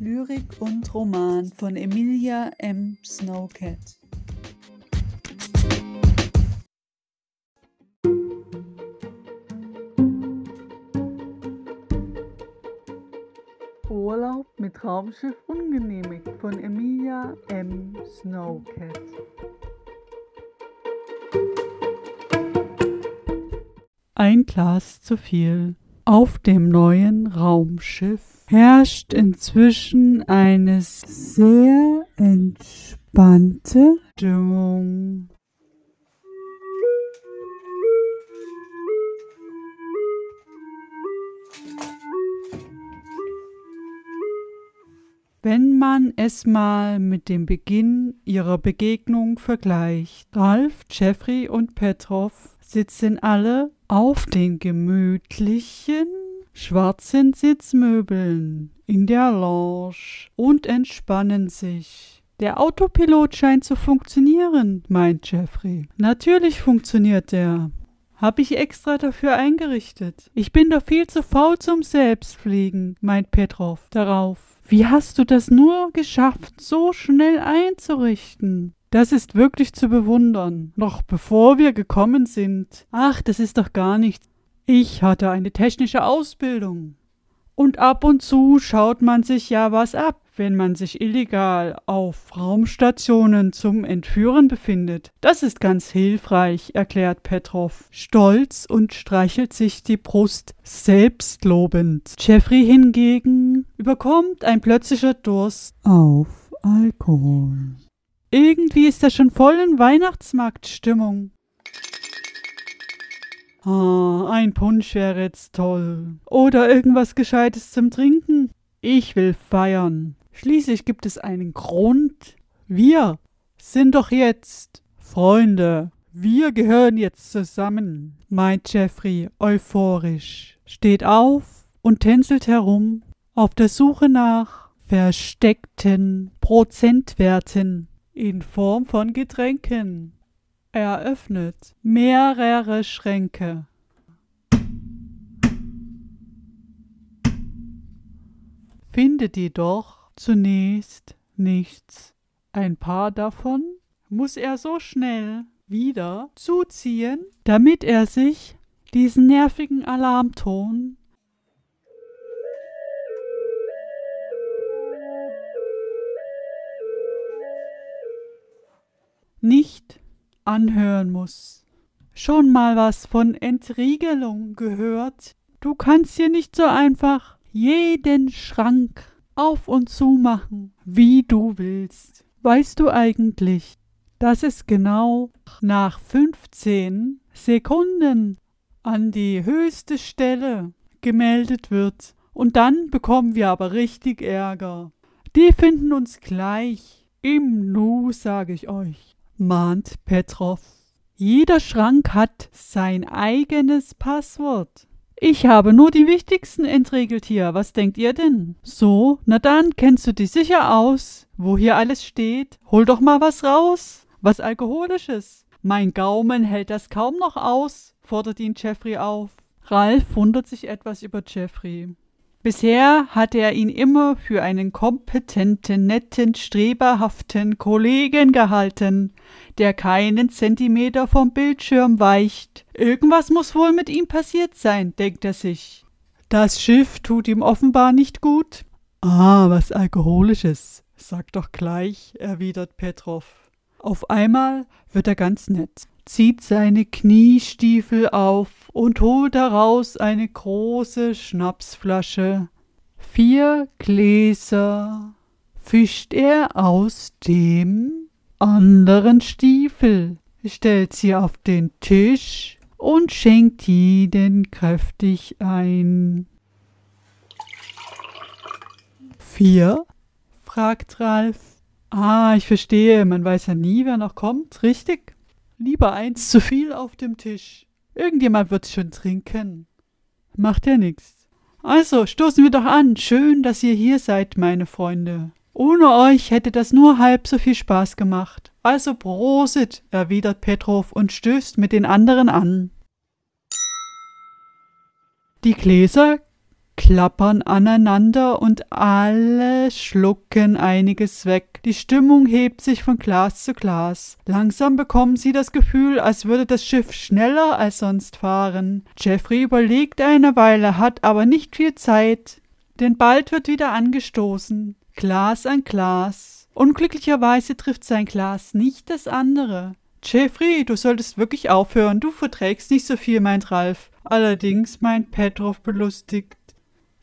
Lyrik und Roman von Emilia M. Snowcat. Urlaub mit Raumschiff ungenehmigt von Emilia M. Snowcat. Ein Glas zu viel. Auf dem neuen Raumschiff herrscht inzwischen eine sehr entspannte Stimmung. Wenn man es mal mit dem Beginn ihrer Begegnung vergleicht. Ralph, Jeffrey und Petrov sitzen alle auf den gemütlichen schwarzen Sitzmöbeln in der Lounge und entspannen sich. Der Autopilot scheint zu funktionieren, meint Jeffrey. Natürlich funktioniert der. Hab ich extra dafür eingerichtet. Ich bin doch viel zu faul zum Selbstfliegen, meint Petrov darauf. Wie hast du das nur geschafft, so schnell einzurichten? Das ist wirklich zu bewundern. Noch bevor wir gekommen sind. Ach, das ist doch gar nichts. Ich hatte eine technische Ausbildung. Und ab und zu schaut man sich ja was ab, wenn man sich illegal auf Raumstationen zum Entführen befindet. Das ist ganz hilfreich, erklärt Petrov, stolz und streichelt sich die Brust selbstlobend. Jeffrey hingegen überkommt ein plötzlicher Durst auf Alkohol. Irgendwie ist er schon voll in Weihnachtsmarktstimmung. Ah, ein Punsch wäre jetzt toll. Oder irgendwas Gescheites zum Trinken. Ich will feiern. Schließlich gibt es einen Grund. Wir sind doch jetzt Freunde. Wir gehören jetzt zusammen, meint Jeffrey euphorisch, steht auf und tänzelt herum auf der Suche nach versteckten Prozentwerten in Form von Getränken. Er öffnet mehrere Schränke. Findet jedoch zunächst nichts. Ein paar davon muss er so schnell wieder zuziehen, damit er sich diesen nervigen Alarmton nicht anhören muss. Schon mal was von Entriegelung gehört? Du kannst hier nicht so einfach jeden Schrank auf und zu machen, wie du willst. Weißt du eigentlich, dass es genau nach 15 Sekunden an die höchste Stelle gemeldet wird. Und dann bekommen wir aber richtig Ärger. Die finden uns gleich im Nu, sage ich euch mahnt Petrov. Jeder Schrank hat sein eigenes Passwort. Ich habe nur die wichtigsten entriegelt hier. Was denkt ihr denn? So, na dann kennst du dich sicher aus, wo hier alles steht. Hol doch mal was raus. Was Alkoholisches. Mein Gaumen hält das kaum noch aus, fordert ihn Jeffrey auf. Ralf wundert sich etwas über Jeffrey. Bisher hatte er ihn immer für einen kompetenten, netten, streberhaften Kollegen gehalten, der keinen Zentimeter vom Bildschirm weicht. Irgendwas muss wohl mit ihm passiert sein, denkt er sich. Das Schiff tut ihm offenbar nicht gut. Ah, was Alkoholisches. Sag doch gleich, erwidert Petrov. Auf einmal wird er ganz nett zieht seine Kniestiefel auf und holt daraus eine große Schnapsflasche. Vier Gläser fischt er aus dem anderen Stiefel, stellt sie auf den Tisch und schenkt jeden kräftig ein. Vier? fragt Ralf. Ah, ich verstehe, man weiß ja nie, wer noch kommt, richtig? Lieber eins zu viel auf dem Tisch. Irgendjemand wird schon trinken. Macht ja nichts. Also, stoßen wir doch an. Schön, dass ihr hier seid, meine Freunde. Ohne euch hätte das nur halb so viel Spaß gemacht. Also Prosit, erwidert Petrov und stößt mit den anderen an. Die Gläser klappern aneinander und alle schlucken einiges weg. Die Stimmung hebt sich von Glas zu Glas. Langsam bekommen sie das Gefühl, als würde das Schiff schneller als sonst fahren. Jeffrey überlegt eine Weile, hat aber nicht viel Zeit, denn bald wird wieder angestoßen. Glas an Glas. Unglücklicherweise trifft sein Glas nicht das andere. Jeffrey, du solltest wirklich aufhören. Du verträgst nicht so viel, meint Ralf. Allerdings meint Petrov belustigt.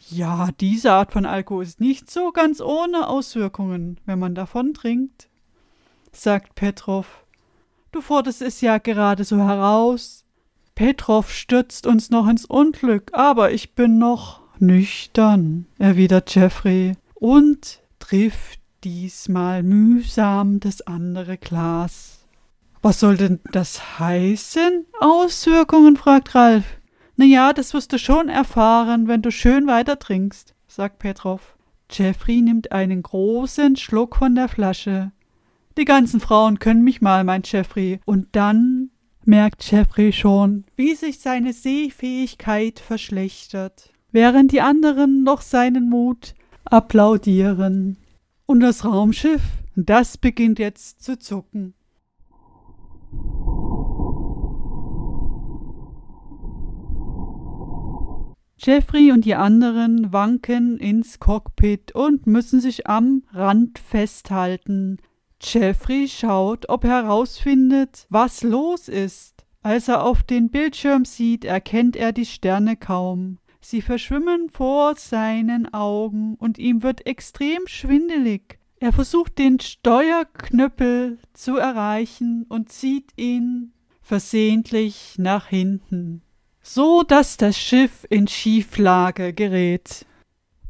Ja, diese Art von Alkohol ist nicht so ganz ohne Auswirkungen, wenn man davon trinkt, sagt Petrov. Du forderst es ja gerade so heraus. Petrov stürzt uns noch ins Unglück, aber ich bin noch nüchtern, erwidert Jeffrey und trifft diesmal mühsam das andere Glas. Was soll denn das heißen? Auswirkungen? fragt Ralf. Na ja, das wirst du schon erfahren, wenn du schön weiter trinkst, sagt Petrov. Jeffrey nimmt einen großen Schluck von der Flasche. Die ganzen Frauen können mich mal, meint Jeffrey. Und dann merkt Jeffrey schon, wie sich seine Sehfähigkeit verschlechtert, während die anderen noch seinen Mut applaudieren. Und das Raumschiff, das beginnt jetzt zu zucken. Jeffrey und die anderen wanken ins Cockpit und müssen sich am Rand festhalten. Jeffrey schaut, ob er herausfindet, was los ist. Als er auf den Bildschirm sieht, erkennt er die Sterne kaum. Sie verschwimmen vor seinen Augen und ihm wird extrem schwindelig. Er versucht den Steuerknüppel zu erreichen und zieht ihn versehentlich nach hinten so dass das Schiff in Schieflage gerät.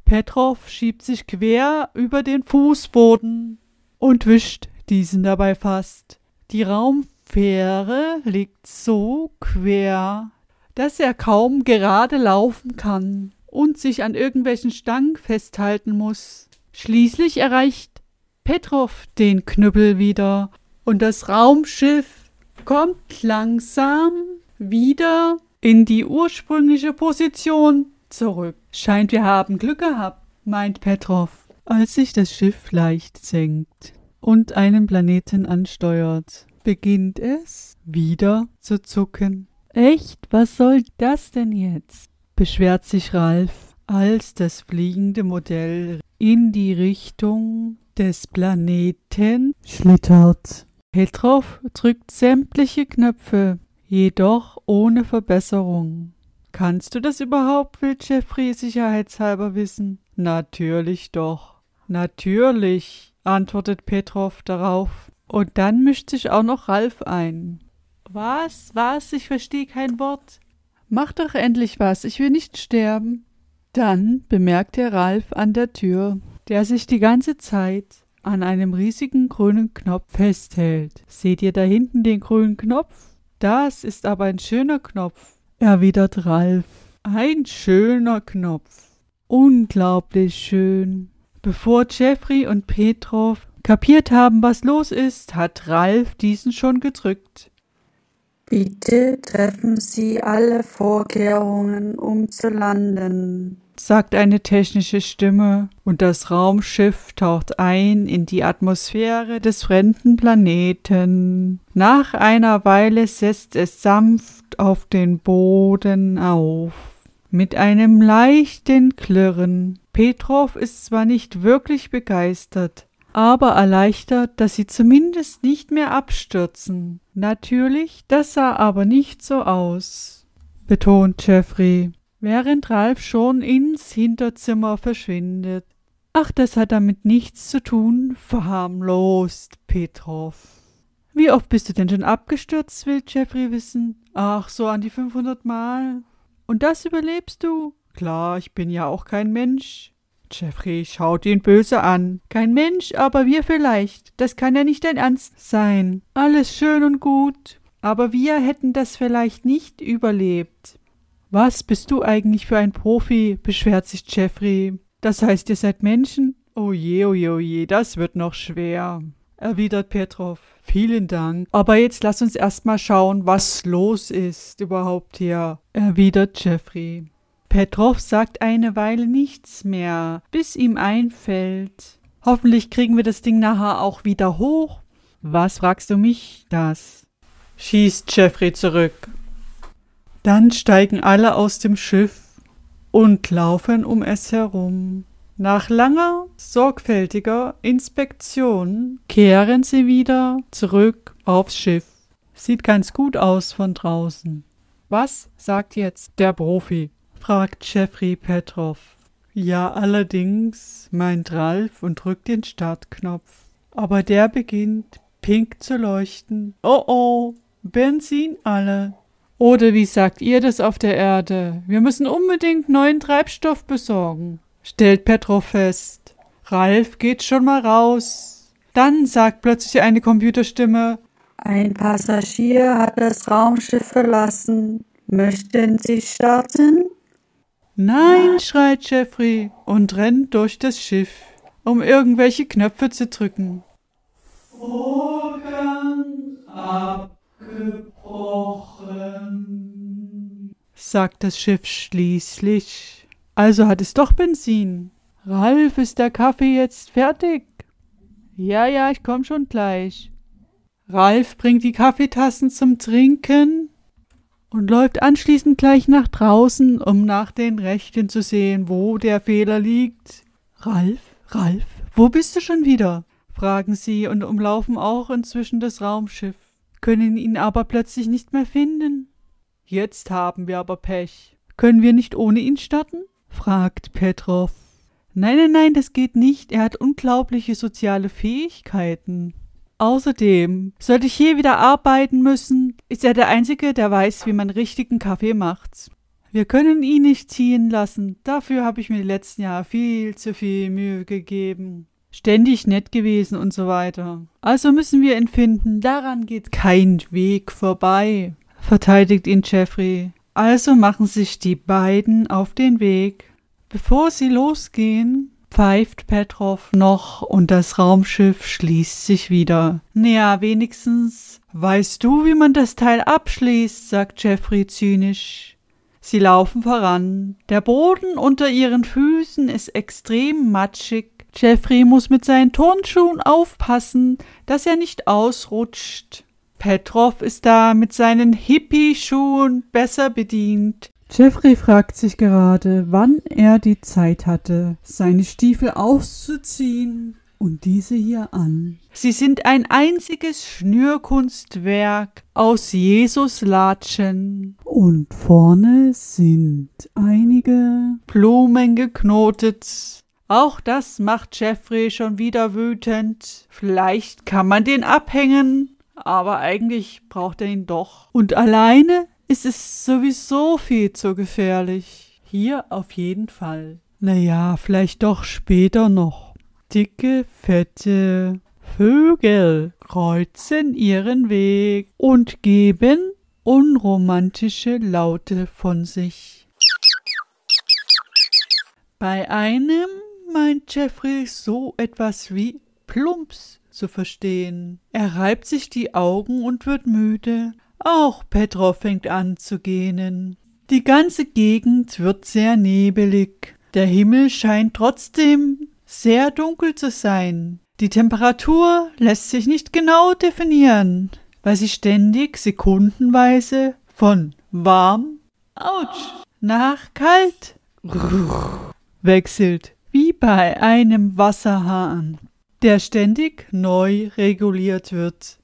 Petrov schiebt sich quer über den Fußboden und wischt diesen dabei fast. Die Raumfähre liegt so quer, dass er kaum gerade laufen kann und sich an irgendwelchen Stangen festhalten muss. Schließlich erreicht Petrov den Knüppel wieder und das Raumschiff kommt langsam wieder in die ursprüngliche Position zurück. Scheint, wir haben Glück gehabt, meint Petrov, als sich das Schiff leicht senkt und einen Planeten ansteuert. Beginnt es wieder zu zucken. Echt? Was soll das denn jetzt? beschwert sich Ralf, als das fliegende Modell in die Richtung des Planeten schlittert. Petrov drückt sämtliche Knöpfe, jedoch ohne Verbesserung. Kannst du das überhaupt, will Jeffrey sicherheitshalber wissen. Natürlich doch. Natürlich, antwortet Petrov darauf. Und dann mischt sich auch noch Ralf ein. Was? Was? Ich verstehe kein Wort. Mach doch endlich was, ich will nicht sterben. Dann bemerkt er Ralf an der Tür, der sich die ganze Zeit an einem riesigen grünen Knopf festhält. Seht ihr da hinten den grünen Knopf? Das ist aber ein schöner Knopf, erwidert Ralf. Ein schöner Knopf. Unglaublich schön. Bevor Jeffrey und Petrov kapiert haben, was los ist, hat Ralf diesen schon gedrückt. Bitte treffen Sie alle Vorkehrungen, um zu landen sagt eine technische Stimme, und das Raumschiff taucht ein in die Atmosphäre des fremden Planeten. Nach einer Weile setzt es sanft auf den Boden auf. Mit einem leichten Klirren. Petrov ist zwar nicht wirklich begeistert, aber erleichtert, dass sie zumindest nicht mehr abstürzen. Natürlich, das sah aber nicht so aus, betont Jeffrey während Ralf schon ins Hinterzimmer verschwindet. Ach, das hat damit nichts zu tun, verharmlost Petrov. Wie oft bist du denn schon abgestürzt, will Jeffrey wissen. Ach, so an die 500 Mal. Und das überlebst du? Klar, ich bin ja auch kein Mensch. Jeffrey schaut ihn böse an. Kein Mensch, aber wir vielleicht. Das kann ja nicht dein Ernst sein. Alles schön und gut. Aber wir hätten das vielleicht nicht überlebt. Was bist du eigentlich für ein Profi? beschwert sich Jeffrey. Das heißt, ihr seid Menschen? Oh je, oh je, oh je, das wird noch schwer, erwidert Petrov. Vielen Dank. Aber jetzt lass uns erst mal schauen, was los ist überhaupt hier, erwidert Jeffrey. Petrov sagt eine Weile nichts mehr, bis ihm einfällt. Hoffentlich kriegen wir das Ding nachher auch wieder hoch. Was fragst du mich das? schießt Jeffrey zurück. Dann steigen alle aus dem Schiff und laufen um es herum. Nach langer, sorgfältiger Inspektion kehren sie wieder zurück aufs Schiff. Sieht ganz gut aus von draußen. Was sagt jetzt der Profi? fragt Jeffrey Petrov. Ja, allerdings, meint Ralf und drückt den Startknopf. Aber der beginnt pink zu leuchten. Oh oh, Benzin alle. Oder wie sagt ihr das auf der Erde? Wir müssen unbedingt neuen Treibstoff besorgen, stellt Petrov fest. Ralf geht schon mal raus. Dann sagt plötzlich eine Computerstimme, ein Passagier hat das Raumschiff verlassen. Möchten Sie starten? Nein, schreit Jeffrey und rennt durch das Schiff, um irgendwelche Knöpfe zu drücken. Vorgang abgebrochen, sagt das Schiff schließlich. Also hat es doch Benzin. Ralf, ist der Kaffee jetzt fertig? Ja, ja, ich komm schon gleich. Ralf bringt die Kaffeetassen zum Trinken und läuft anschließend gleich nach draußen, um nach den Rechten zu sehen, wo der Fehler liegt. Ralf, Ralf, wo bist du schon wieder? fragen sie und umlaufen auch inzwischen das Raumschiff, können ihn aber plötzlich nicht mehr finden. Jetzt haben wir aber Pech. Können wir nicht ohne ihn starten? fragt Petrov. Nein, nein, nein, das geht nicht. Er hat unglaubliche soziale Fähigkeiten. Außerdem, sollte ich je wieder arbeiten müssen, ist er der Einzige, der weiß, wie man richtigen Kaffee macht. Wir können ihn nicht ziehen lassen. Dafür habe ich mir die letzten Jahre viel zu viel Mühe gegeben. Ständig nett gewesen und so weiter. Also müssen wir ihn finden. Daran geht kein Weg vorbei, verteidigt ihn Jeffrey. Also machen sich die beiden auf den Weg. Bevor sie losgehen, pfeift Petrov noch und das Raumschiff schließt sich wieder. Naja, wenigstens weißt du, wie man das Teil abschließt, sagt Jeffrey zynisch. Sie laufen voran. Der Boden unter ihren Füßen ist extrem matschig. Jeffrey muss mit seinen Turnschuhen aufpassen, dass er nicht ausrutscht. Petrov ist da mit seinen Hippie-Schuhen besser bedient. Jeffrey fragt sich gerade, wann er die Zeit hatte, seine Stiefel auszuziehen und diese hier an. Sie sind ein einziges Schnürkunstwerk aus Jesuslatschen. Und vorne sind einige Blumen geknotet. Auch das macht Jeffrey schon wieder wütend. Vielleicht kann man den abhängen, aber eigentlich braucht er ihn doch. Und alleine ist es sowieso viel zu gefährlich. Hier auf jeden Fall. Naja, vielleicht doch später noch. Dicke, fette Vögel kreuzen ihren Weg und geben unromantische Laute von sich. Bei einem meint Jeffrey so etwas wie Plumps zu verstehen. Er reibt sich die Augen und wird müde. Auch Petrov fängt an zu gähnen. Die ganze Gegend wird sehr nebelig. Der Himmel scheint trotzdem sehr dunkel zu sein. Die Temperatur lässt sich nicht genau definieren, weil sie ständig sekundenweise von warm, ouch, nach kalt wechselt, wie bei einem Wasserhahn, der ständig neu reguliert wird.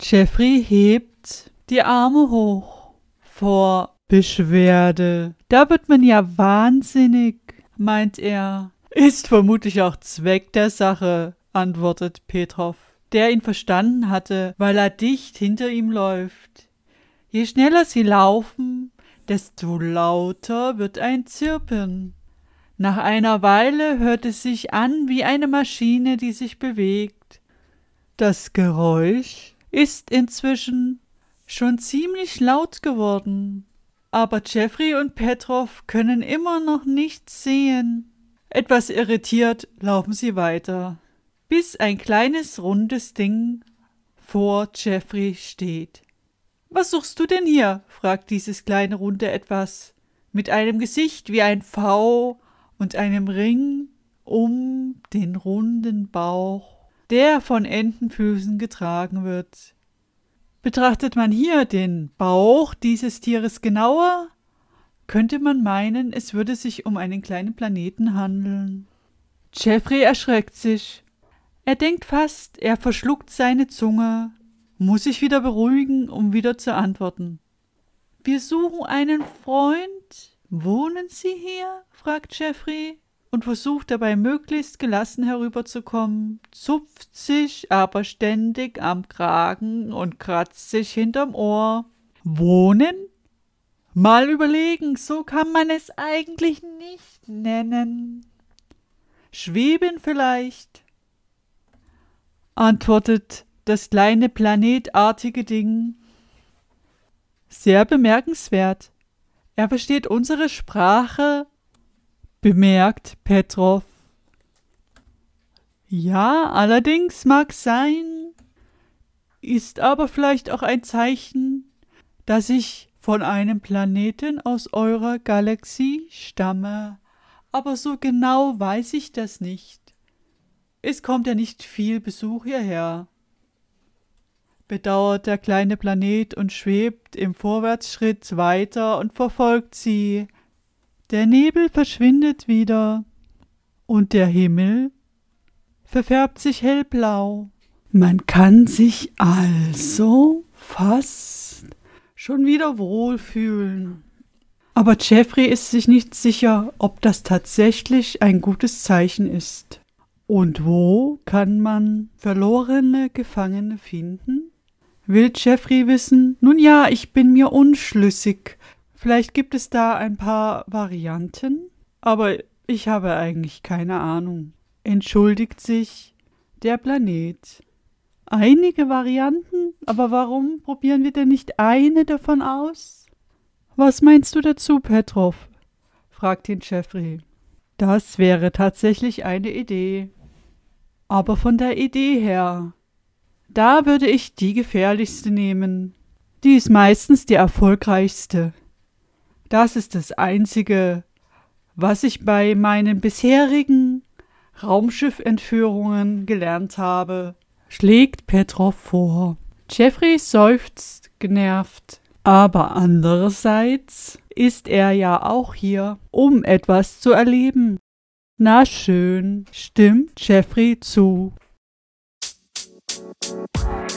Jeffrey hebt die Arme hoch vor Beschwerde. Da wird man ja wahnsinnig, meint er. Ist vermutlich auch Zweck der Sache, antwortet Petrov, der ihn verstanden hatte, weil er dicht hinter ihm läuft. Je schneller sie laufen, desto lauter wird ein Zirpen. Nach einer Weile hört es sich an wie eine Maschine, die sich bewegt. Das Geräusch ist inzwischen schon ziemlich laut geworden. Aber Jeffrey und Petrov können immer noch nichts sehen. Etwas irritiert laufen sie weiter, bis ein kleines rundes Ding vor Jeffrey steht. Was suchst du denn hier? fragt dieses kleine runde etwas. mit einem Gesicht wie ein V und einem Ring um den runden Bauch, der von Entenfüßen getragen wird. Betrachtet man hier den Bauch dieses Tieres genauer, könnte man meinen, es würde sich um einen kleinen Planeten handeln. Jeffrey erschreckt sich. Er denkt fast, er verschluckt seine Zunge, muss sich wieder beruhigen, um wieder zu antworten. Wir suchen einen Freund. Wohnen Sie hier? fragt Jeffrey und versucht dabei möglichst gelassen herüberzukommen, zupft sich aber ständig am Kragen und kratzt sich hinterm Ohr. Wohnen? Mal überlegen, so kann man es eigentlich nicht nennen. Schweben vielleicht? antwortet das kleine planetartige Ding. Sehr bemerkenswert. Er versteht unsere Sprache, bemerkt Petrov. Ja, allerdings mag sein, ist aber vielleicht auch ein Zeichen, dass ich von einem Planeten aus eurer Galaxie stamme, aber so genau weiß ich das nicht. Es kommt ja nicht viel Besuch hierher bedauert der kleine Planet und schwebt im Vorwärtsschritt weiter und verfolgt sie. Der Nebel verschwindet wieder und der Himmel verfärbt sich hellblau. Man kann sich also fast schon wieder wohlfühlen. Aber Jeffrey ist sich nicht sicher, ob das tatsächlich ein gutes Zeichen ist. Und wo kann man verlorene Gefangene finden? Will Jeffrey wissen? Nun ja, ich bin mir unschlüssig. Vielleicht gibt es da ein paar Varianten, aber ich habe eigentlich keine Ahnung. Entschuldigt sich der Planet. Einige Varianten? Aber warum probieren wir denn nicht eine davon aus? Was meinst du dazu, Petrov? fragt ihn Jeffrey. Das wäre tatsächlich eine Idee. Aber von der Idee her, da würde ich die gefährlichste nehmen. Die ist meistens die erfolgreichste. Das ist das Einzige, was ich bei meinen bisherigen Raumschiffentführungen gelernt habe, schlägt Petrov vor. Jeffrey seufzt genervt. Aber andererseits ist er ja auch hier, um etwas zu erleben. Na schön, stimmt Jeffrey zu. Bye.